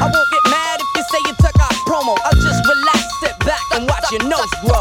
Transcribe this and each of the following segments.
I won't get mad if you say you took our promo. I'll just relax, sit back, and watch your nose grow.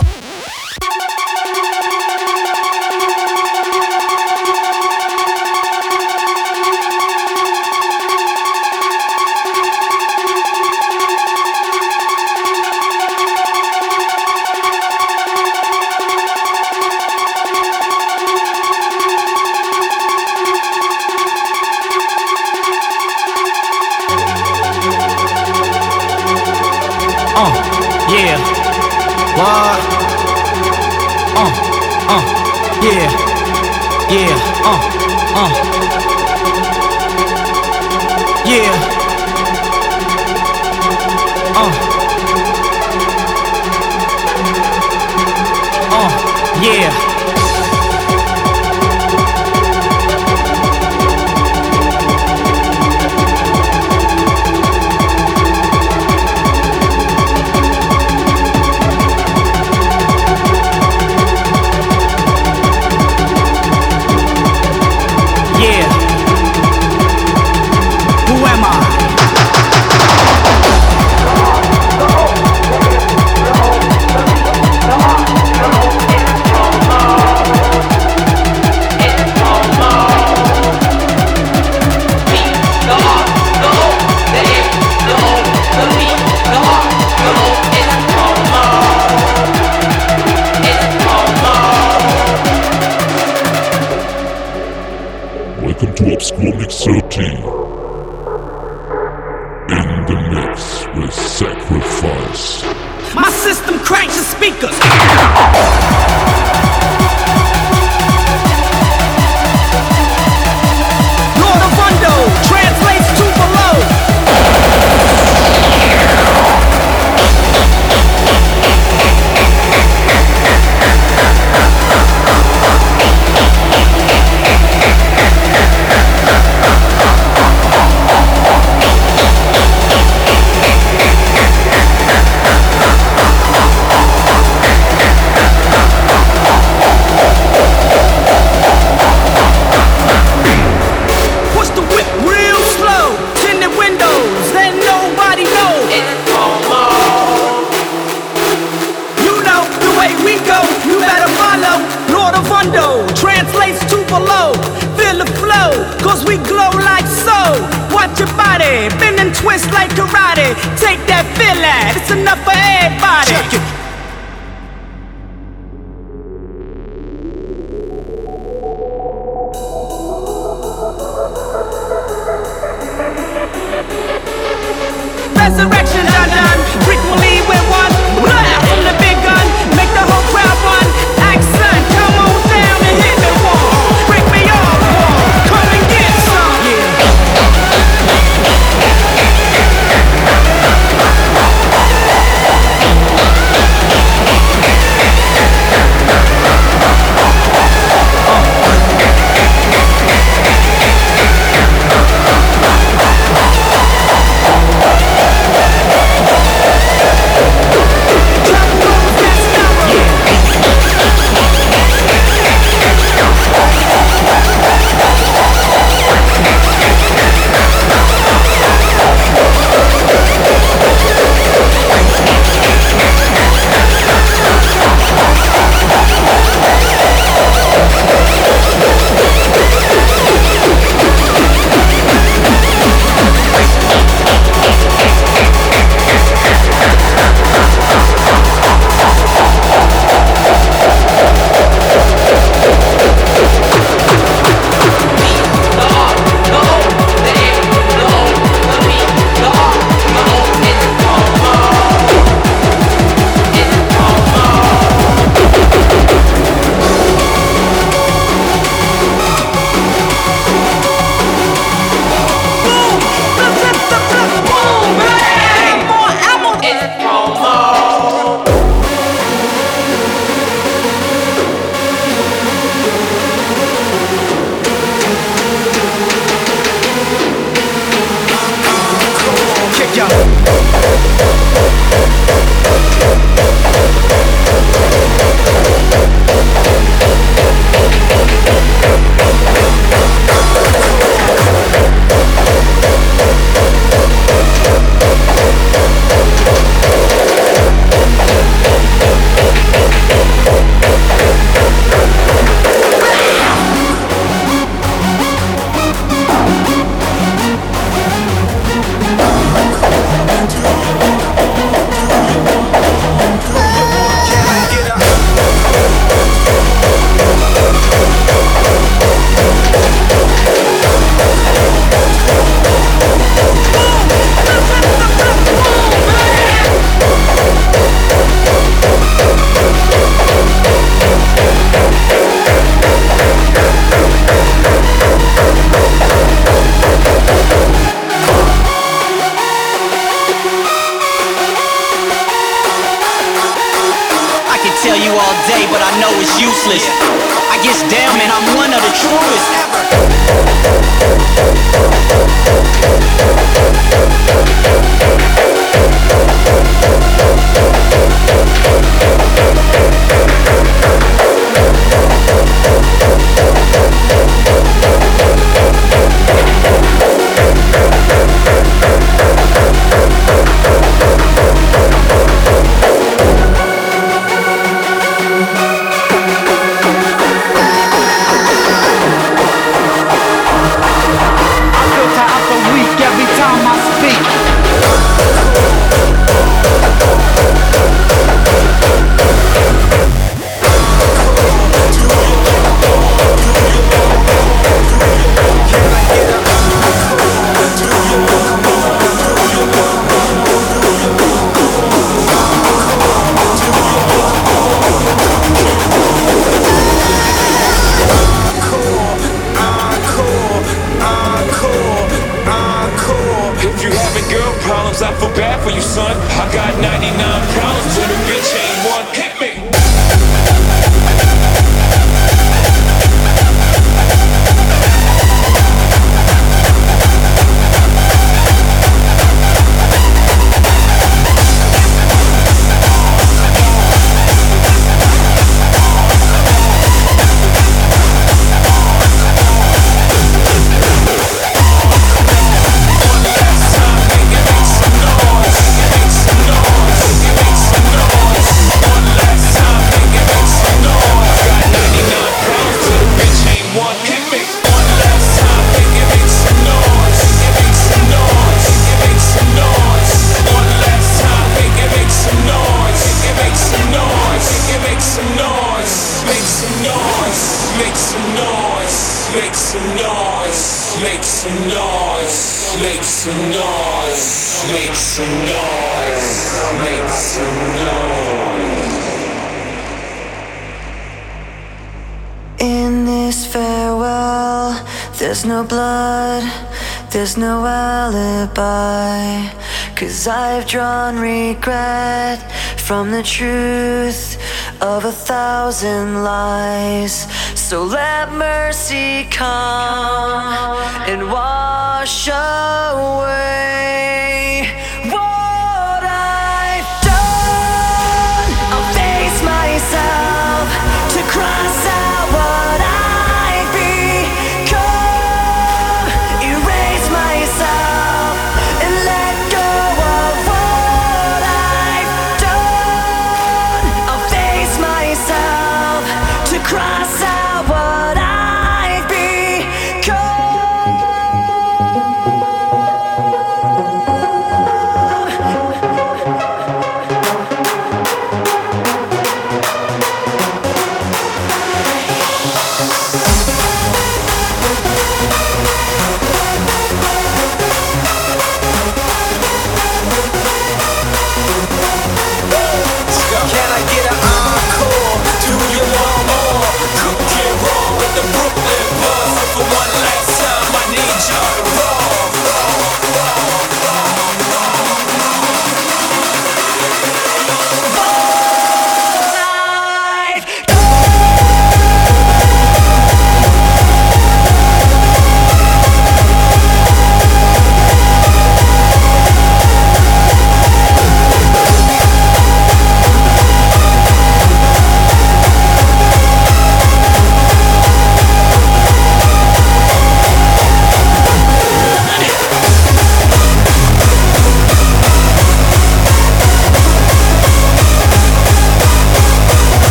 Come and wash away.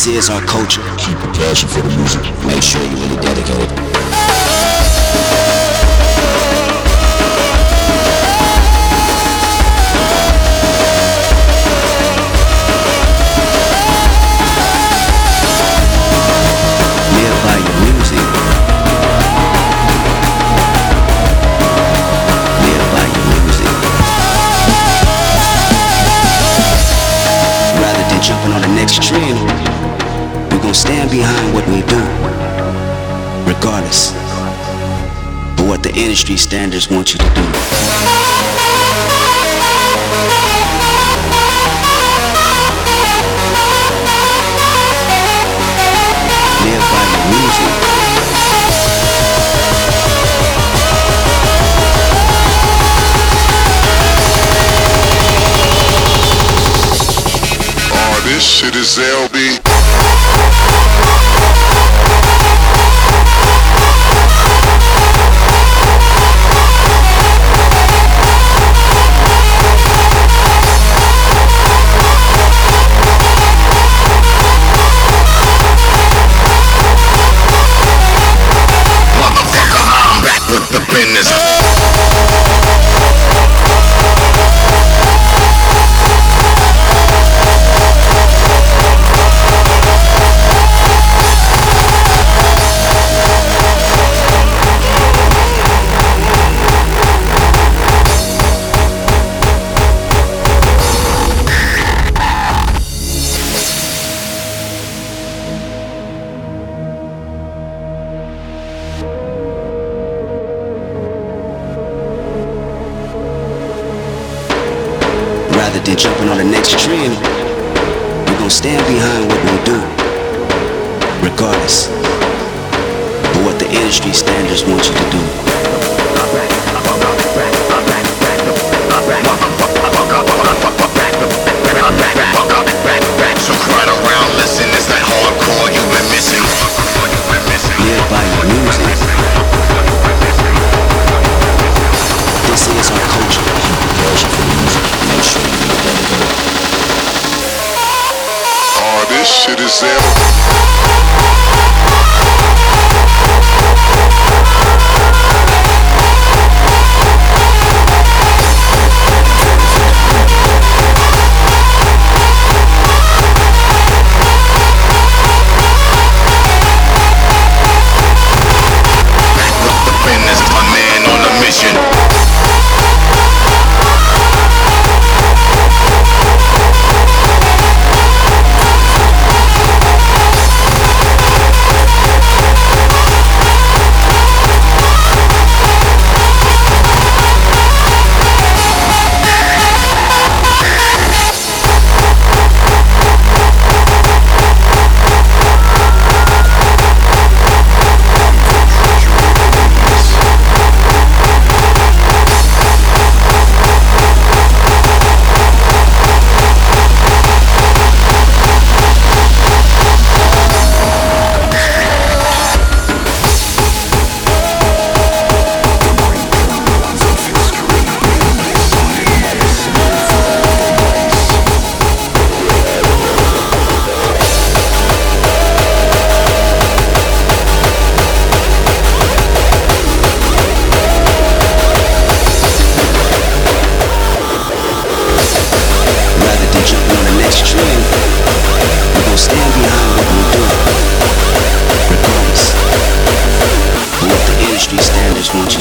This is our culture. Keep a passion for the music. Make sure you're really dedicated. jumping on the next trend gonna stand behind what we do, regardless of what the industry standards want you to do. This shit is LB. watch.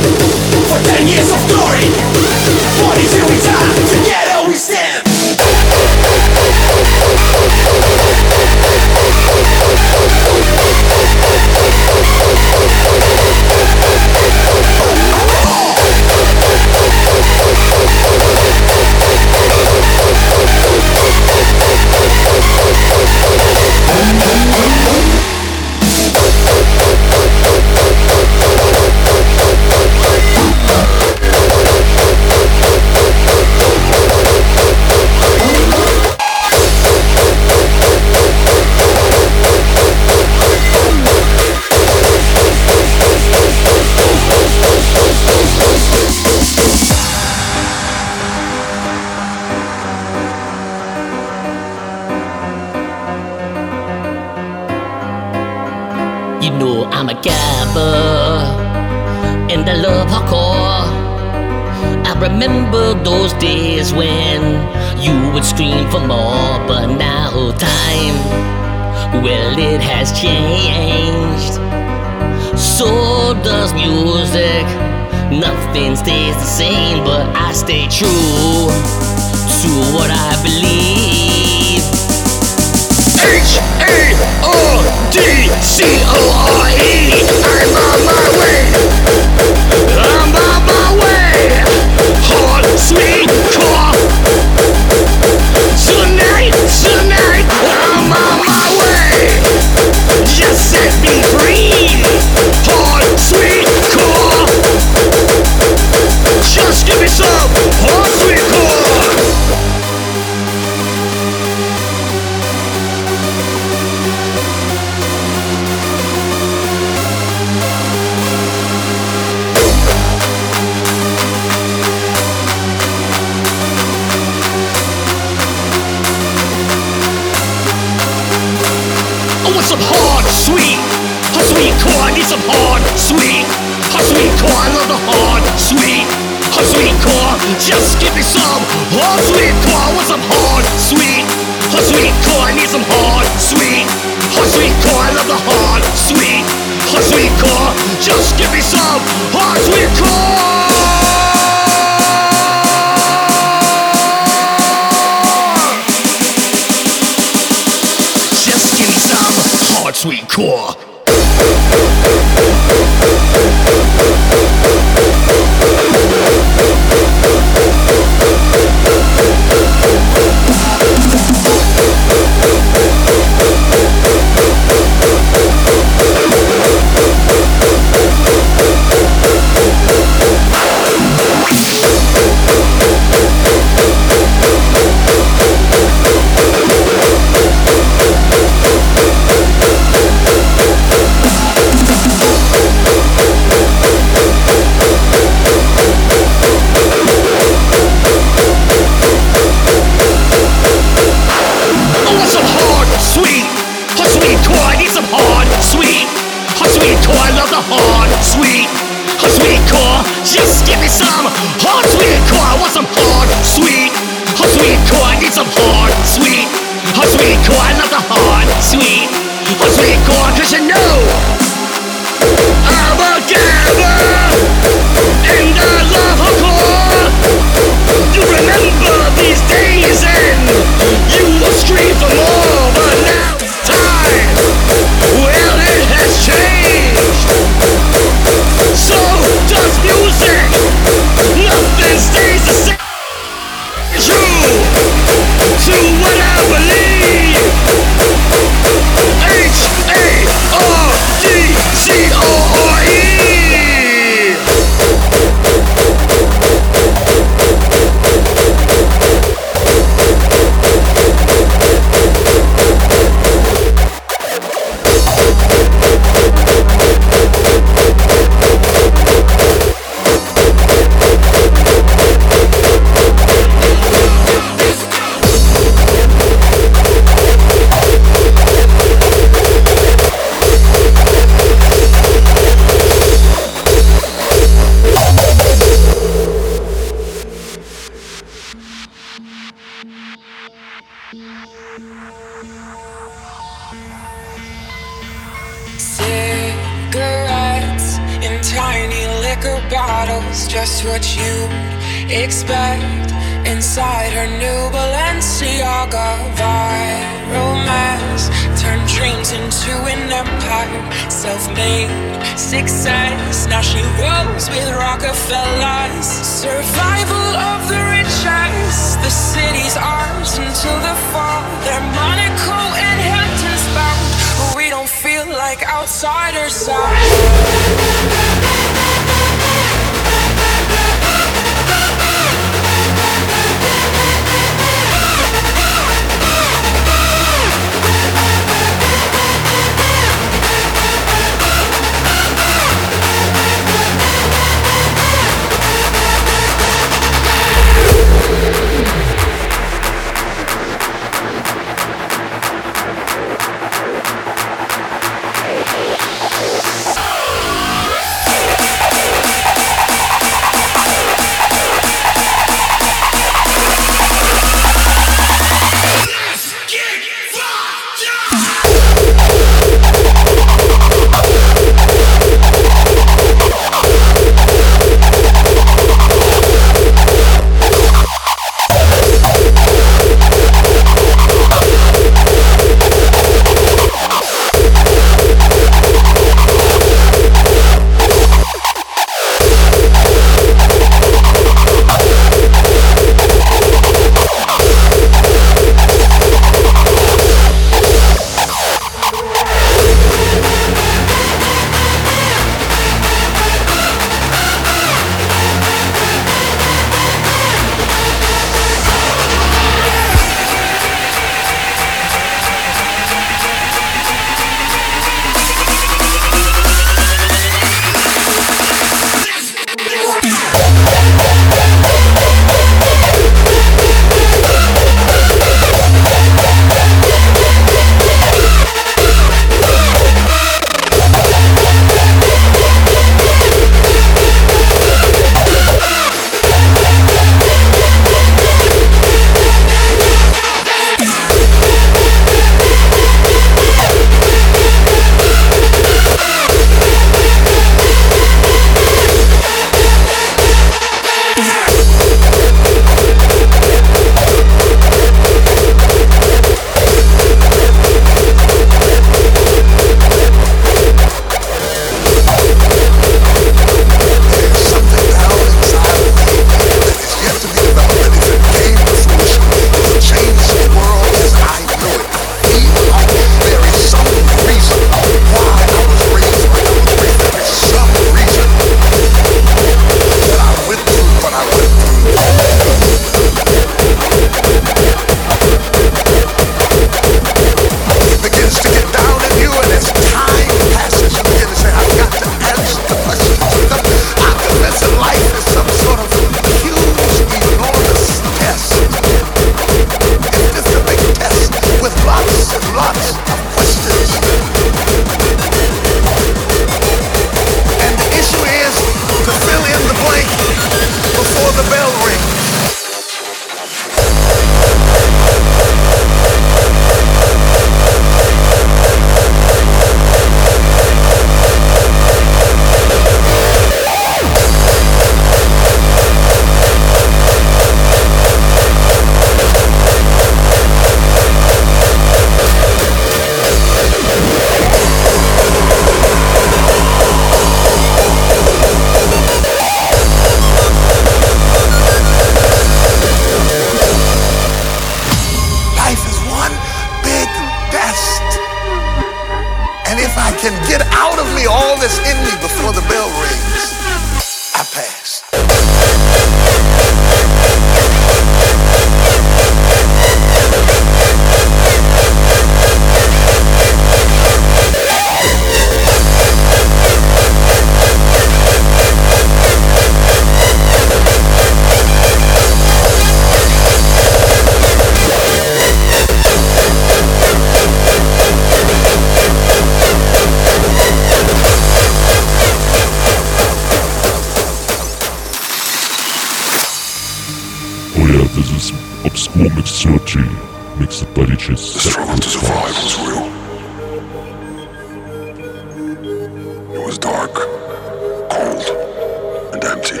Empty.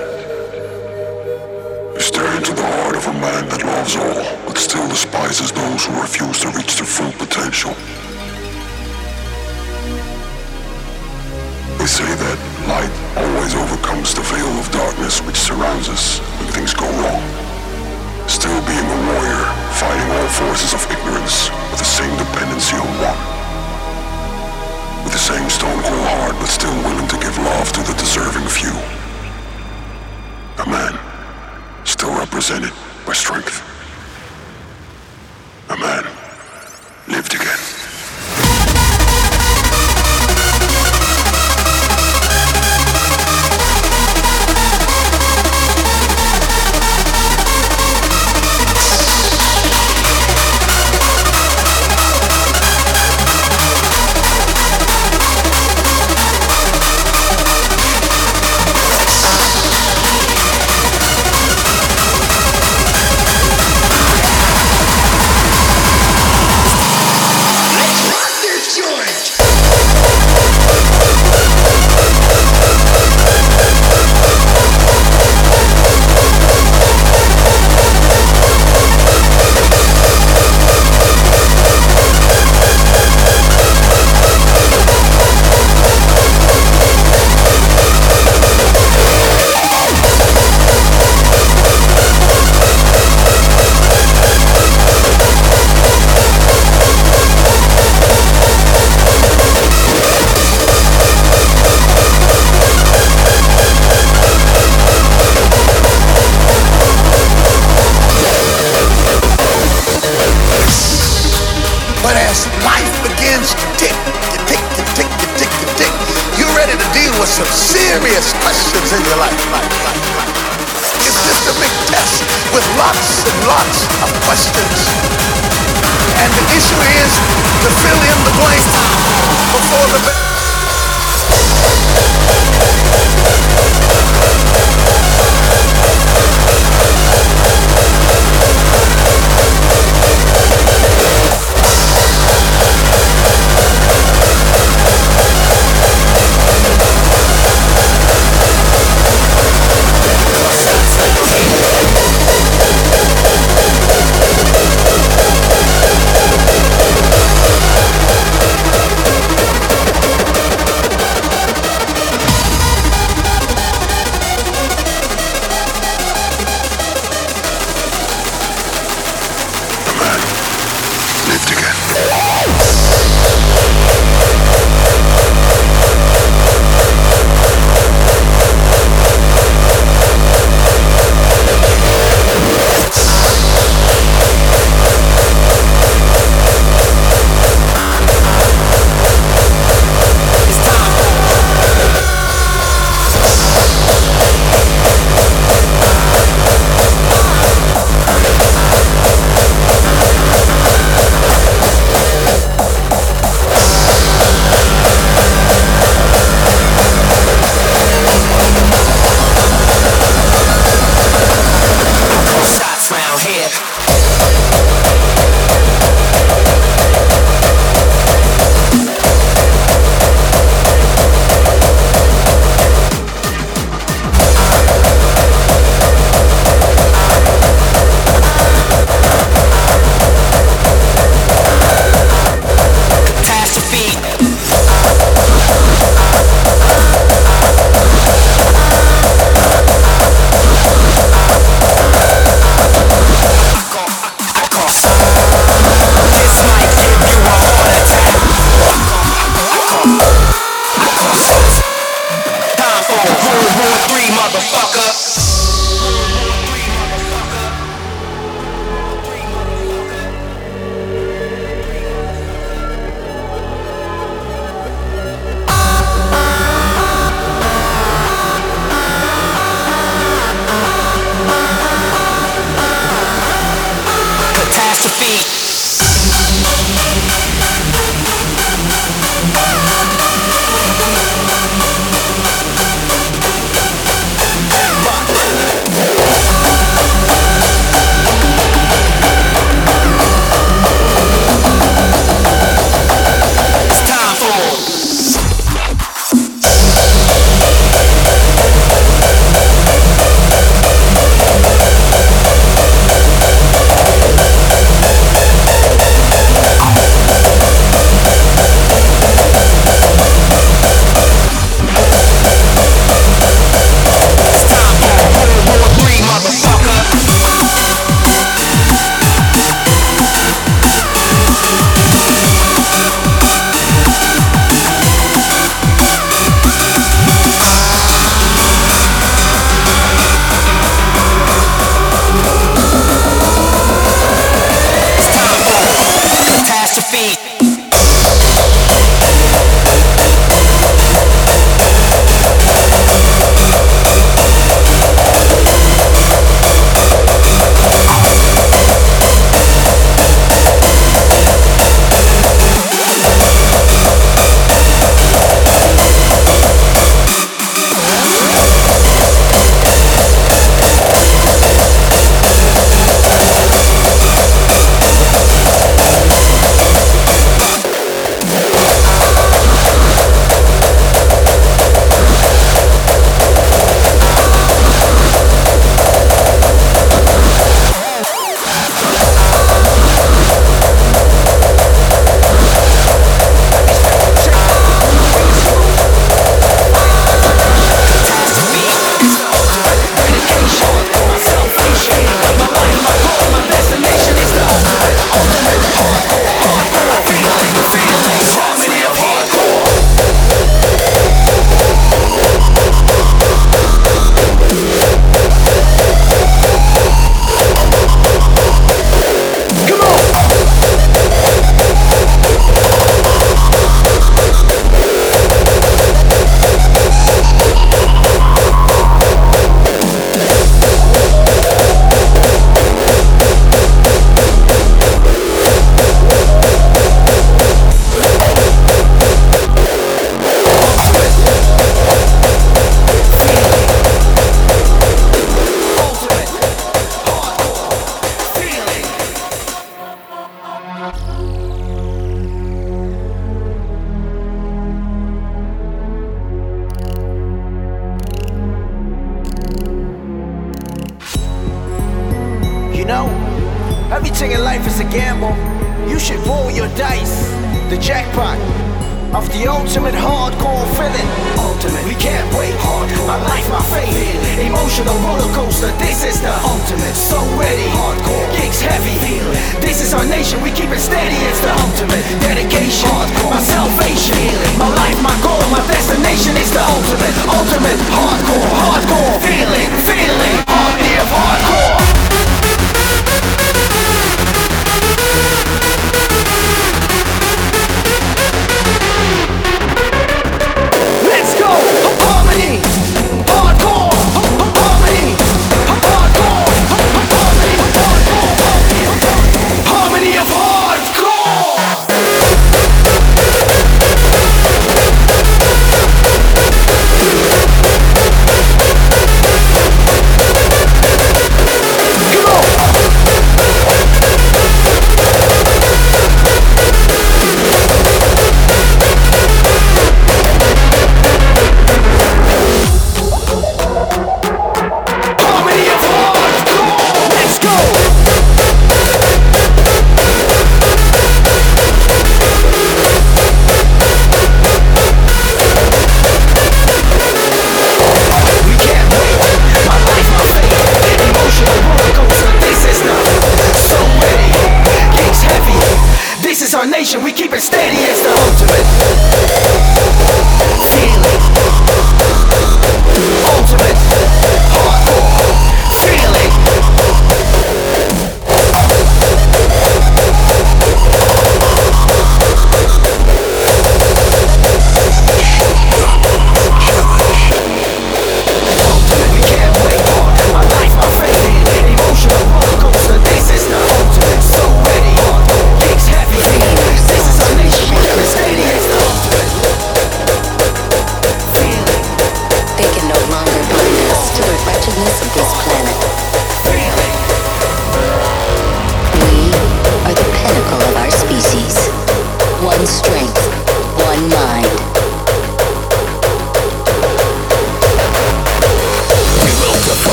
You stare into the heart of a man that loves all, but still despises those who refuse to reach their full potential. They say that light always overcomes the veil of darkness which surrounds us when things go wrong. Still being a warrior, fighting all forces of ignorance with the same dependency on one. With the same stone cold heart, but still willing to give love to the deserving few. A man, still represented by strength.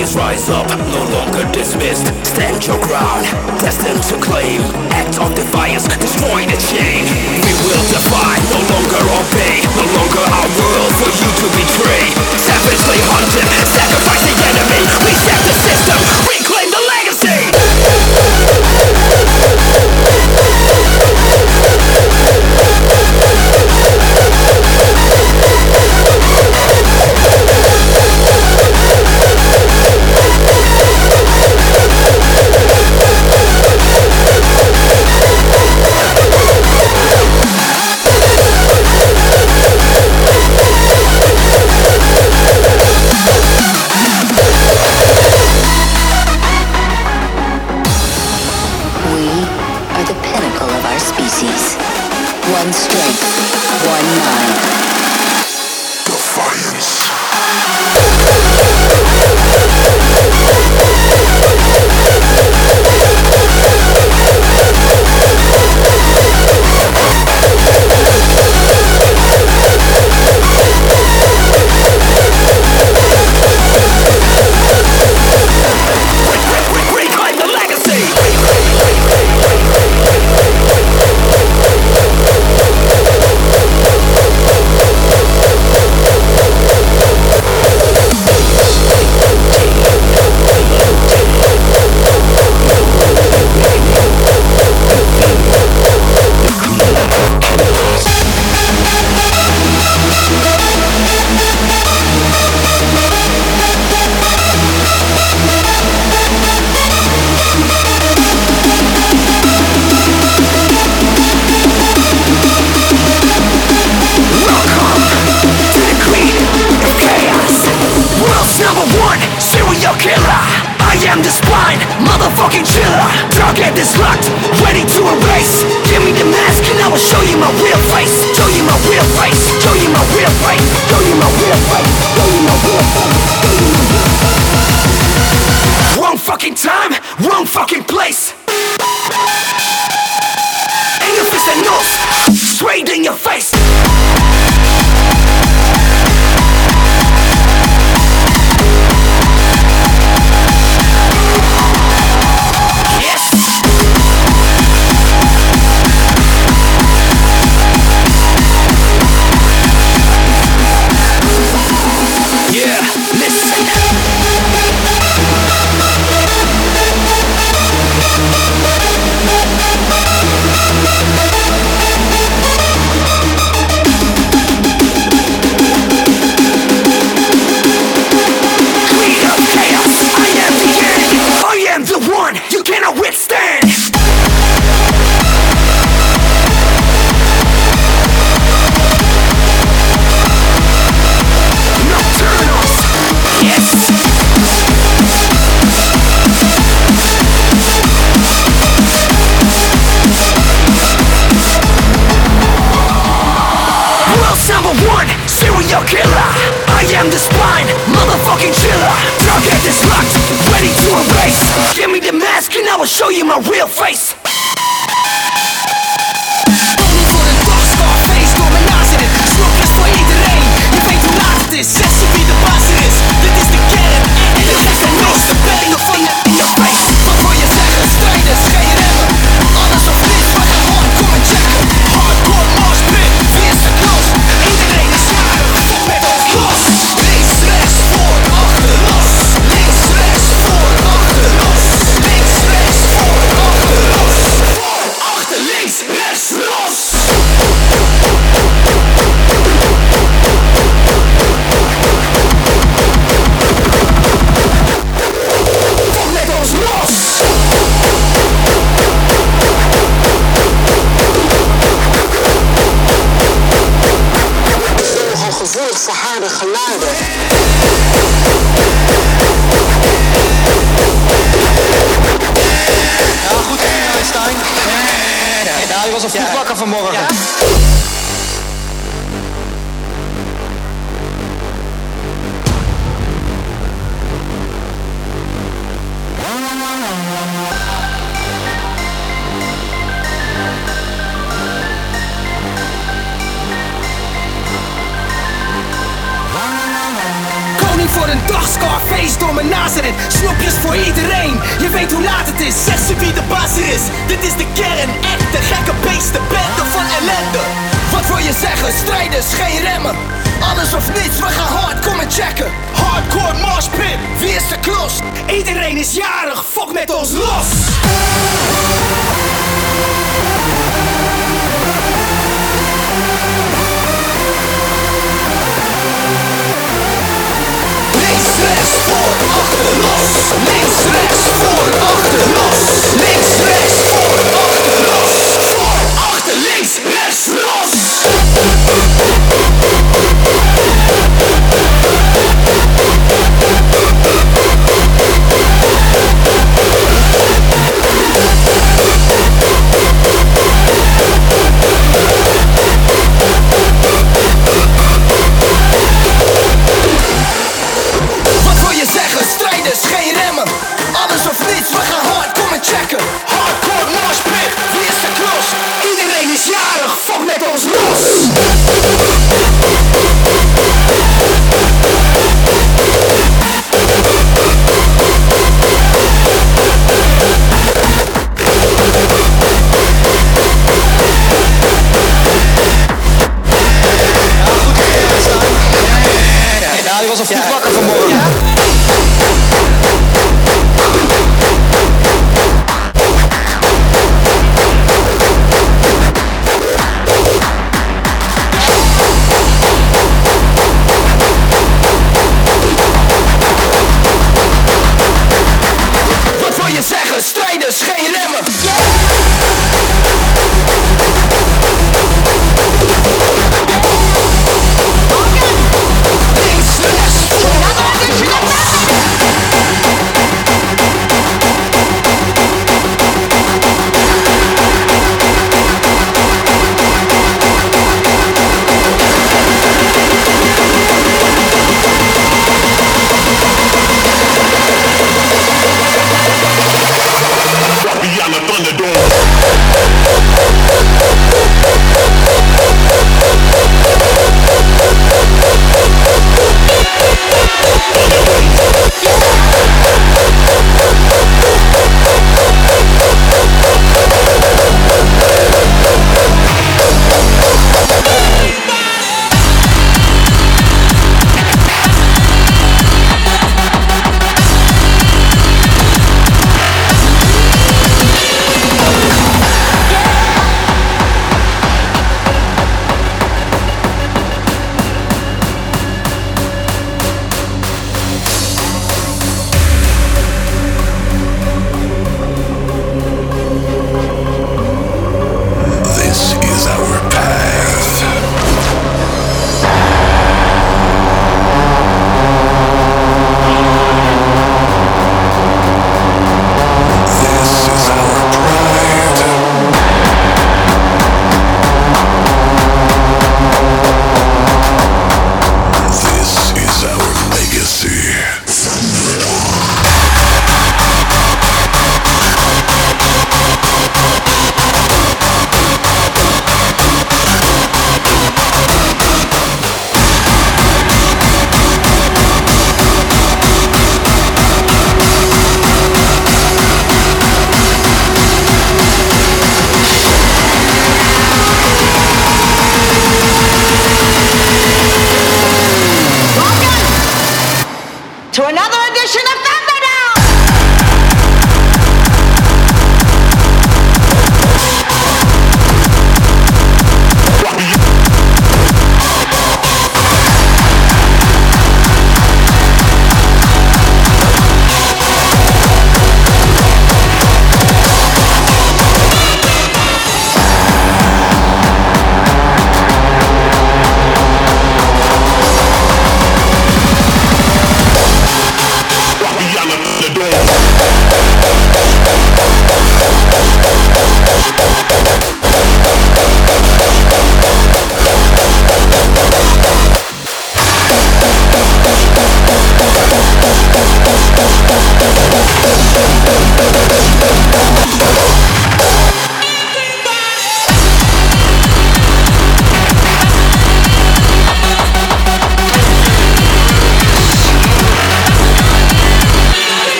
Please rise up, no longer dismissed. Stand your ground, destined to claim. Act of defiance, destroy the chain. We will defy, no longer obey. No longer our world for you to betray. Savagely hunted, sacrifice the enemy. We set the system.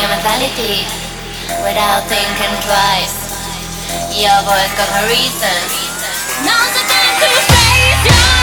your mentality without thinking twice. Your voice got her reasons. Now's the time to face your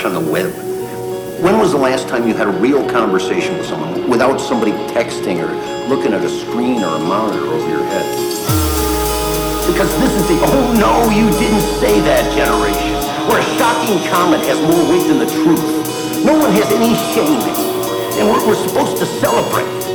watch on the web. When was the last time you had a real conversation with someone without somebody texting or looking at a screen or a monitor over your head? Because this is the oh no, you didn't say that generation, where a shocking comment has more weight than the truth. No one has any shame, and we're, we're supposed to celebrate.